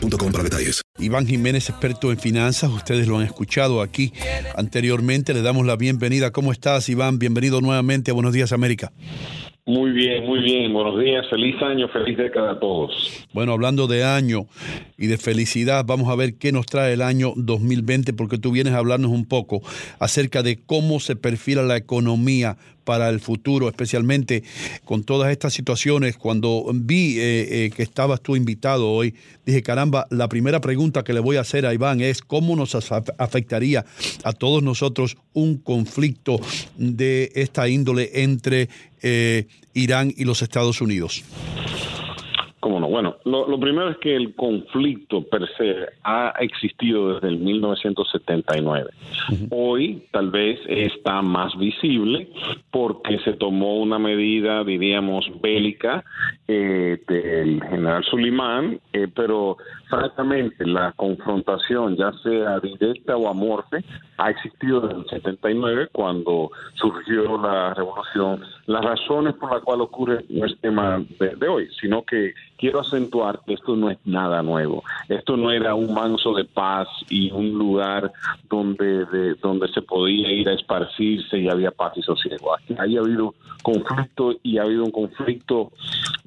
para detalles. Iván Jiménez, experto en finanzas, ustedes lo han escuchado aquí anteriormente. Le damos la bienvenida. ¿Cómo estás, Iván? Bienvenido nuevamente a Buenos Días, América. Muy bien, muy bien. Buenos días, feliz año, feliz década a todos. Bueno, hablando de año y de felicidad, vamos a ver qué nos trae el año 2020, porque tú vienes a hablarnos un poco acerca de cómo se perfila la economía para el futuro, especialmente con todas estas situaciones. Cuando vi eh, eh, que estabas tú invitado hoy, dije, caramba, la primera pregunta que le voy a hacer a Iván es cómo nos af- afectaría a todos nosotros un conflicto de esta índole entre eh, Irán y los Estados Unidos. Cómo no. Bueno, lo, lo primero es que el conflicto per se ha existido desde el 1979. Hoy tal vez está más visible porque se tomó una medida, diríamos, bélica eh, del general Sulimán, eh, pero francamente la confrontación, ya sea directa o amorfe, ha existido desde el 79 cuando surgió la revolución. Las razones por las cuales ocurre no es tema de, de hoy, sino que quiero acentuar que esto no es nada nuevo. Esto no era un manso de paz y un lugar donde, de- donde se podía ir a esparcirse y había paz y sosiego. Aquí ha habido conflicto y ha habido un conflicto,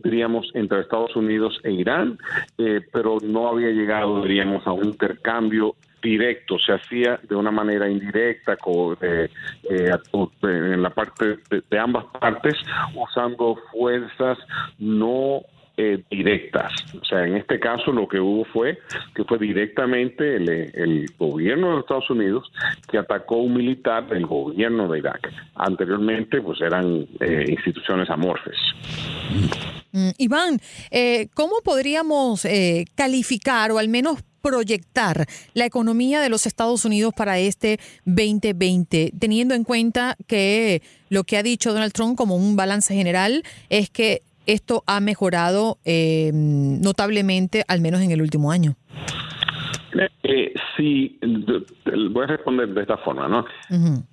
diríamos, entre Estados Unidos e Irán, eh, pero no había llegado, diríamos, a un intercambio directo, se hacía de una manera indirecta co- eh, eh, a- en la parte de ambas partes usando fuerzas no eh, directas. O sea, en este caso lo que hubo fue que fue directamente el, el gobierno de Estados Unidos que atacó un militar del gobierno de Irak. Anteriormente, pues eran eh, instituciones amorfes. Mm, Iván, eh, ¿cómo podríamos eh, calificar o al menos proyectar la economía de los Estados Unidos para este 2020, teniendo en cuenta que lo que ha dicho Donald Trump como un balance general es que esto ha mejorado eh, notablemente, al menos en el último año? Eh, sí, voy a responder de esta forma, ¿no?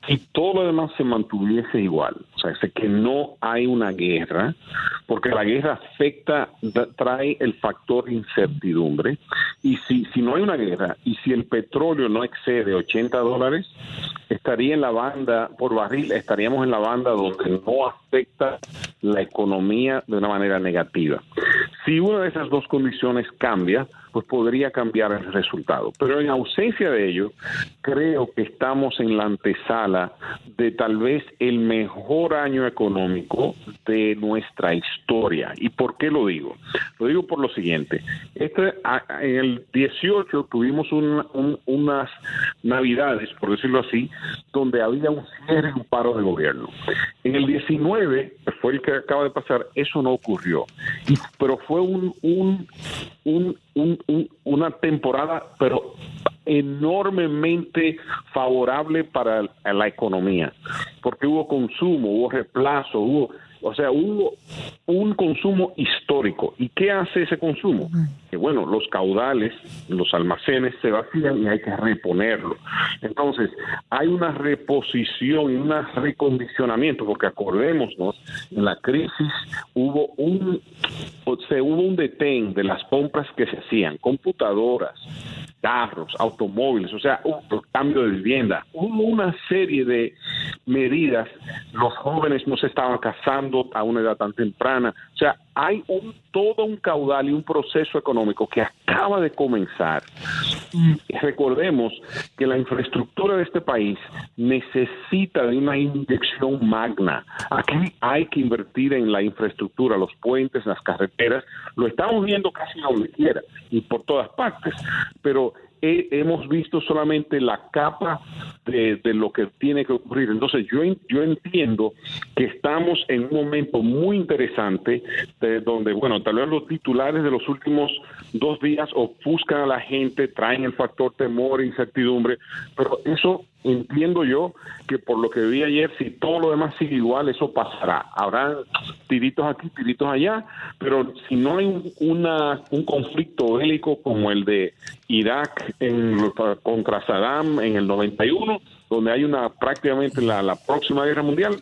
si todo lo demás se mantuviese igual, o sea, es que no hay una guerra, porque la guerra afecta, trae el factor incertidumbre, y si, si no hay una guerra, y si el petróleo no excede 80 dólares, estaría en la banda, por barril, estaríamos en la banda donde no afecta la economía de una manera negativa. Si una de esas dos condiciones cambia, pues podría cambiar el resultado. Pero en ausencia de ello, creo que estamos en la antesala de tal vez el mejor año económico de nuestra historia. ¿Y por qué lo digo? Lo digo por lo siguiente. Este, en el 18 tuvimos unas navidades, por decirlo así, donde había un cierre paro de gobierno. En el 19, fue el que acaba de pasar, eso no ocurrió. pero fue un, un, una temporada, pero enormemente favorable para la economía, porque hubo consumo, hubo reemplazo, hubo o sea, hubo un consumo histórico. ¿Y qué hace ese consumo? Que bueno, los caudales, los almacenes se vacían y hay que reponerlo. Entonces, hay una reposición y un recondicionamiento, porque acordémonos, en la crisis hubo un, se hubo un detén de las compras que se hacían, computadoras, carros, automóviles, o sea, un cambio de vivienda. Una serie de medidas. Los jóvenes no se estaban casando a una edad tan temprana. O sea, hay un, todo un caudal y un proceso económico que acaba de comenzar. Recordemos que la infraestructura de este país necesita de una inyección magna. Aquí hay que invertir en la infraestructura, los puentes, las carreteras. Lo estamos viendo casi donde quiera y por todas partes. Pero hemos visto solamente la capa de, lo que tiene que ocurrir. Entonces yo, yo entiendo que estamos en un momento muy interesante de donde, bueno, tal vez los titulares de los últimos dos días ofuscan a la gente, traen el factor temor e incertidumbre, pero eso entiendo yo que por lo que vi ayer, si todo lo demás sigue igual, eso pasará. Habrá tiritos aquí, tiritos allá, pero si no hay un, una, un conflicto bélico como el de Irak en, contra Saddam en el 91, donde hay una prácticamente la, la próxima guerra mundial,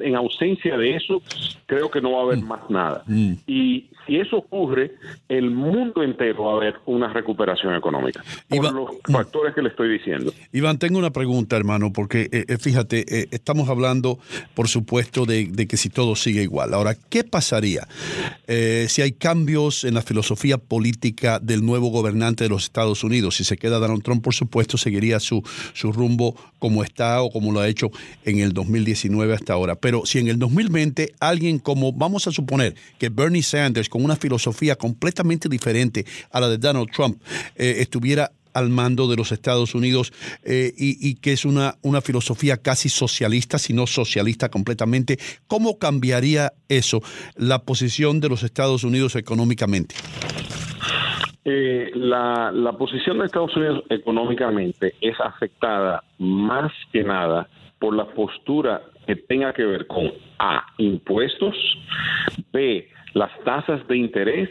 en ausencia de eso, creo que no va a haber mm. más nada. Mm. Y si eso ocurre, el mundo entero va a haber una recuperación económica, por los mm. factores que le estoy diciendo. Iván, tengo una pregunta, hermano, porque eh, eh, fíjate, eh, estamos hablando, por supuesto, de, de, que si todo sigue igual. Ahora, ¿qué pasaría si hay cambios en la filosofía política del nuevo gobernante de los Estados Unidos? Si se queda Donald Trump, por supuesto, seguiría su, su rumbo como está o como lo ha hecho en el 2019 hasta ahora. Pero si en el 2020 alguien como, vamos a suponer que Bernie Sanders, con una filosofía completamente diferente a la de Donald Trump, eh, estuviera al mando de los Estados Unidos eh, y, que es una, una filosofía casi socialista, si no socialista completamente. ¿Cómo cambiaría eso, la posición de los Estados Unidos económicamente? Eh, la, la posición de Estados Unidos económicamente es afectada más que nada por la postura que tenga que ver con A, impuestos, B, las tasas de interés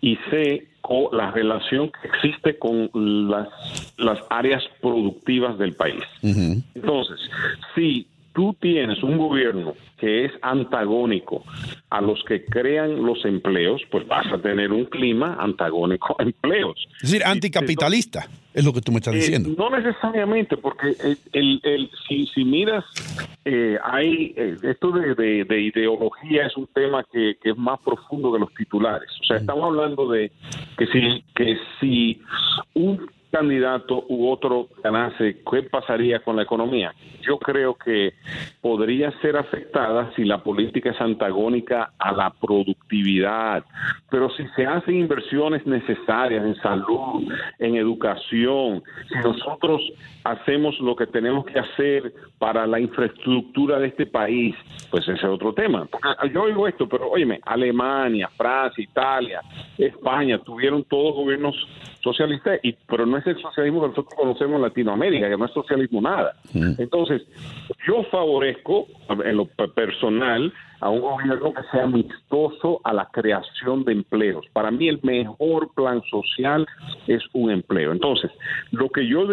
y C, con la relación que existe con las, las áreas productivas del país. Entonces, si tú tienes un gobierno que es antagónico a los que crean los empleos, pues vas a tener un clima antagónico a empleos. Es decir, anticapitalista, es lo que tú me estás eh, diciendo. No necesariamente, porque el, el, si, si, miras, eh, hay eh, esto de, de, ideología es un tema que, que, es más profundo que los titulares. O sea, estamos hablando de que si, que si un candidato u otro ganase, ¿qué pasaría con la economía? Yo creo que podría ser afectada si la política es antagónica a la productividad, pero si se hacen inversiones necesarias en salud, en educación, si nosotros hacemos lo que tenemos que hacer para la infraestructura de este país, pues ese es otro tema. yo oigo esto, pero óyeme, Alemania, Francia, Italia, España tuvieron todos gobiernos socialistas, y, pero no es el socialismo que nosotros conocemos en Latinoamérica, que no es socialismo nada. Mm. Entonces, yo favorezco en lo personal a un gobierno que sea amistoso a la creación de empleos. Para mí el mejor plan social es un empleo. Entonces, lo que yo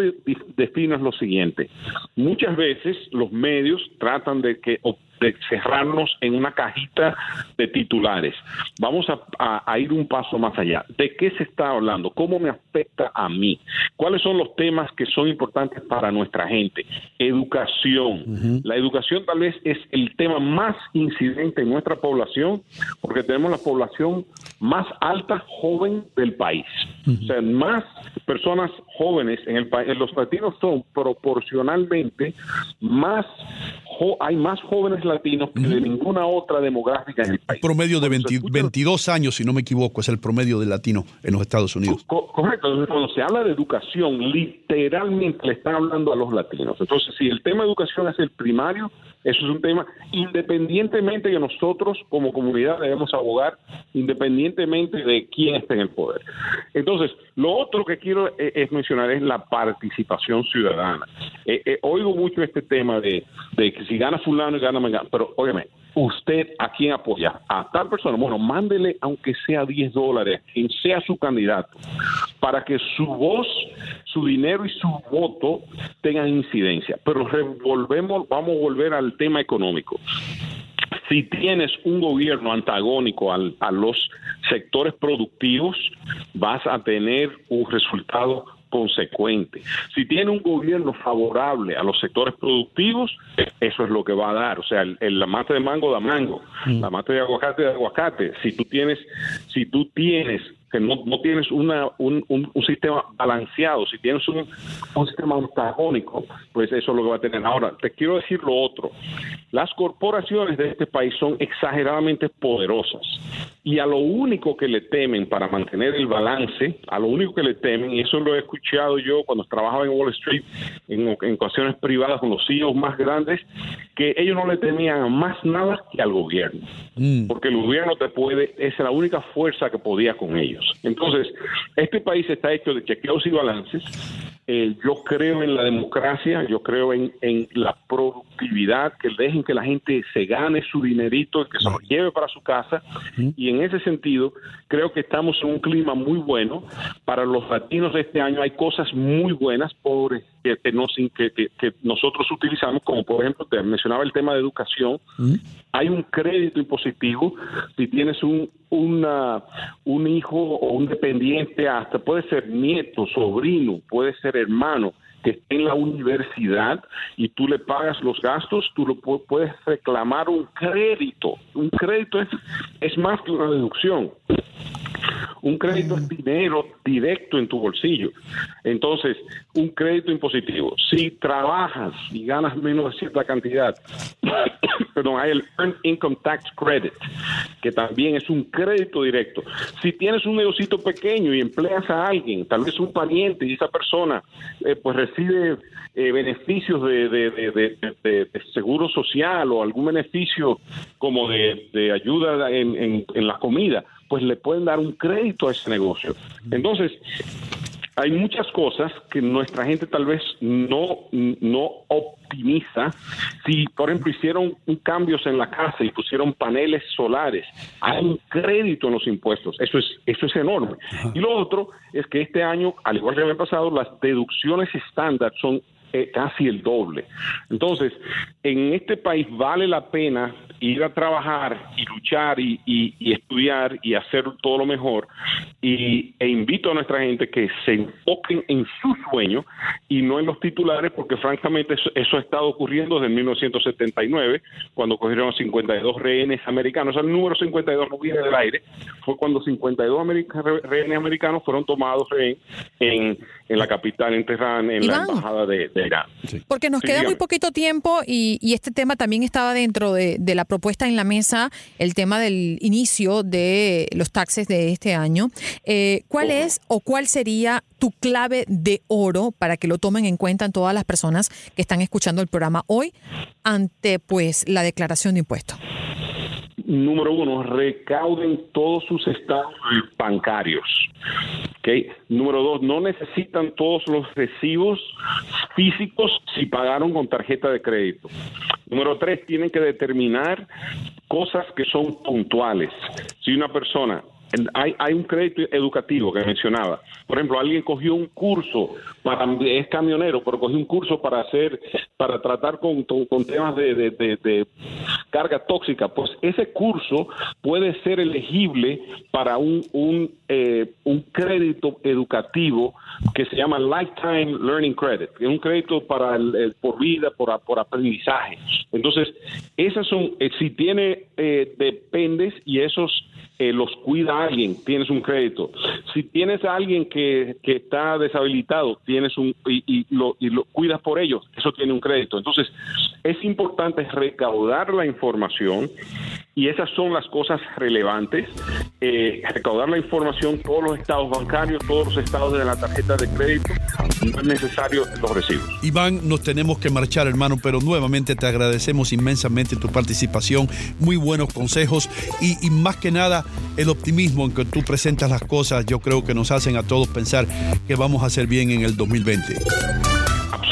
defino es lo siguiente. Muchas veces los medios tratan de que de cerrarnos en una cajita de titulares. Vamos a, ir un paso más allá. ¿De qué se está hablando? ¿Cómo me afecta a mí? ¿Cuáles son los temas que son importantes para nuestra gente? Educación. La educación tal vez es el tema más incidente en nuestra población porque tenemos la población más alta joven del país. O sea, más personas jóvenes en el país. Los latinos son proporcionalmente más hay más jóvenes latinos que de ninguna otra demográfica en el país. Promedio de 22 años, si no me equivoco, es el promedio de latino en los Estados Unidos. correcto, entonces cuando se habla de educación, literalmente le están hablando a los latinos. Entonces, si el tema de educación es el primario, eso es un tema, independientemente de nosotros como comunidad debemos abogar, independientemente de quién esté en el poder. Entonces, lo otro que quiero eh, es mencionar es la participación ciudadana. Eh, eh, oigo mucho este tema de, que si gana fulano y gana mengano, pero óyeme, usted a quién apoya, a tal persona, bueno, mándele aunque sea 10 dólares, quien sea su candidato, para que su voz, su dinero y su voto tengan incidencia. Pero revolvemos, vamos a volver al tema económico si tienes un gobierno antagónico a los sectores productivos, vas a tener un resultado consecuente. Si tiene un gobierno favorable a los sectores productivos, eso es lo que va a dar. O sea, el, la mate de mango da mango, mm. la mate de aguacate de aguacate. Si tú tienes, si tú tienes que no, no tienes una, un, un, sistema balanceado, si tienes un, un, sistema antagónico, pues eso es lo que va a tener. Ahora, te quiero decir lo otro. Las corporaciones de este país son exageradamente poderosas y a lo único que le temen para mantener el balance, a lo único que le temen, y eso lo he escuchado yo cuando trabajaba en Wall Street, en, en ocasiones privadas con los CEOs más grandes, que ellos no le temían más nada que al gobierno, mm. porque el gobierno te puede, es la única fuerza que podía con ellos. Entonces, este país está hecho de chequeos y balances. Eh, yo creo en la democracia, yo creo en, en, la productividad, que dejen que la gente se gane su dinerito, que se lo lleve para su casa. Y en ese sentido, creo que estamos en un clima muy bueno. Para los latinos de este año hay cosas muy buenas por que, que, que, nosotros utilizamos, como por ejemplo, te mencionaba el tema de educación, hay un crédito impositivo, si tienes un, una, un hijo o un dependiente, hasta puede ser nieto, sobrino, puede ser hermano, que esté en la universidad y tú le pagas los gastos, tú lo puedes reclamar un crédito. Un crédito es, es más que una deducción. Un crédito es dinero directo en tu bolsillo. Entonces, un crédito impositivo. Si trabajas y ganas menos de cierta cantidad, perdón, hay el Earned Income Tax Credit, que también es un crédito directo. Si tienes un negocito pequeño y empleas a alguien, tal vez un pariente, y esa persona eh, pues recibe eh, beneficios de, de, seguro social o algún beneficio como de, ayuda en, en la comida, pues le pueden dar un crédito a ese negocio. Entonces, hay muchas cosas que nuestra gente tal vez no, no optimiza. Si, por ejemplo, hicieron cambios en la casa y pusieron paneles solares, hay un crédito en los impuestos. Eso es, eso es enorme. Y lo otro es que este año, al igual que el año pasado, las deducciones estándar son eh, casi el doble. Entonces, en este país vale la pena ir a trabajar y luchar y, estudiar y hacer todo lo mejor. Y, e invito a nuestra gente que se enfoquen en su sueño y no en los titulares, porque francamente eso, ha estado ocurriendo desde 1979, cuando cogieron 52 rehenes americanos. el número 52 no viene del aire, fue cuando 52 rehenes americanos fueron tomados en, la capital, en Teherán, en la embajada de, Porque nos queda muy poquito tiempo y, este tema también estaba dentro de, de la propuesta en la mesa el tema del inicio de los taxes de este año. Eh, ¿Cuál es o cuál sería tu clave de oro para que lo tomen en cuenta en todas las personas que están escuchando el programa hoy ante pues la declaración de impuestos? número uno, recauden todos sus estados bancarios. ¿Okay? Número dos, no necesitan todos los recibos físicos si pagaron con tarjeta de crédito. Número tres, tienen que determinar cosas que son puntuales. Si una persona hay, hay un crédito educativo que mencionaba. Por ejemplo, alguien cogió un curso para es camionero, pero cogió un curso para hacer para tratar con, temas de, carga tóxica. Pues ese curso puede ser elegible para un eh, un crédito educativo que se llama Lifetime Learning Credit, que es un crédito para el, por vida, por, por aprendizaje. Entonces, esas son, eh, si tiene eh, dependes y esos eh, los cuida alguien, tienes un crédito. Si tienes a alguien que, que está deshabilitado, tienes un y, lo, y lo cuidas por ellos, eso tiene un crédito. Entonces, Es importante recaudar la información y esas son las cosas relevantes. Eh, recaudar la información, todos los estados bancarios, todos los estados de la tarjeta de crédito, no es necesario los recibos. Iván, nos tenemos que marchar, hermano, pero nuevamente te agradecemos inmensamente tu participación, muy buenos consejos y, y más que nada el optimismo en que tú presentas las cosas, yo creo que nos hacen a todos pensar que vamos a hacer bien en el 2020.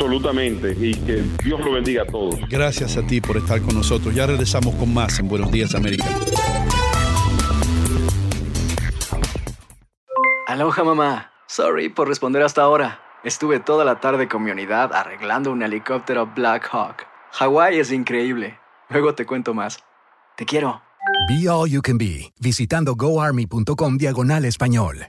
Absolutamente, y que Dios lo bendiga a todos. Gracias a ti por estar con nosotros. Ya regresamos con más en Buenos Días América. Aloha mamá. Sorry por responder hasta ahora. Estuve toda la tarde con mi unidad arreglando un helicóptero Black Hawk. Hawái es increíble. Luego te cuento más. Te quiero. Be All You Can Be, visitando goarmy.com diagonal español.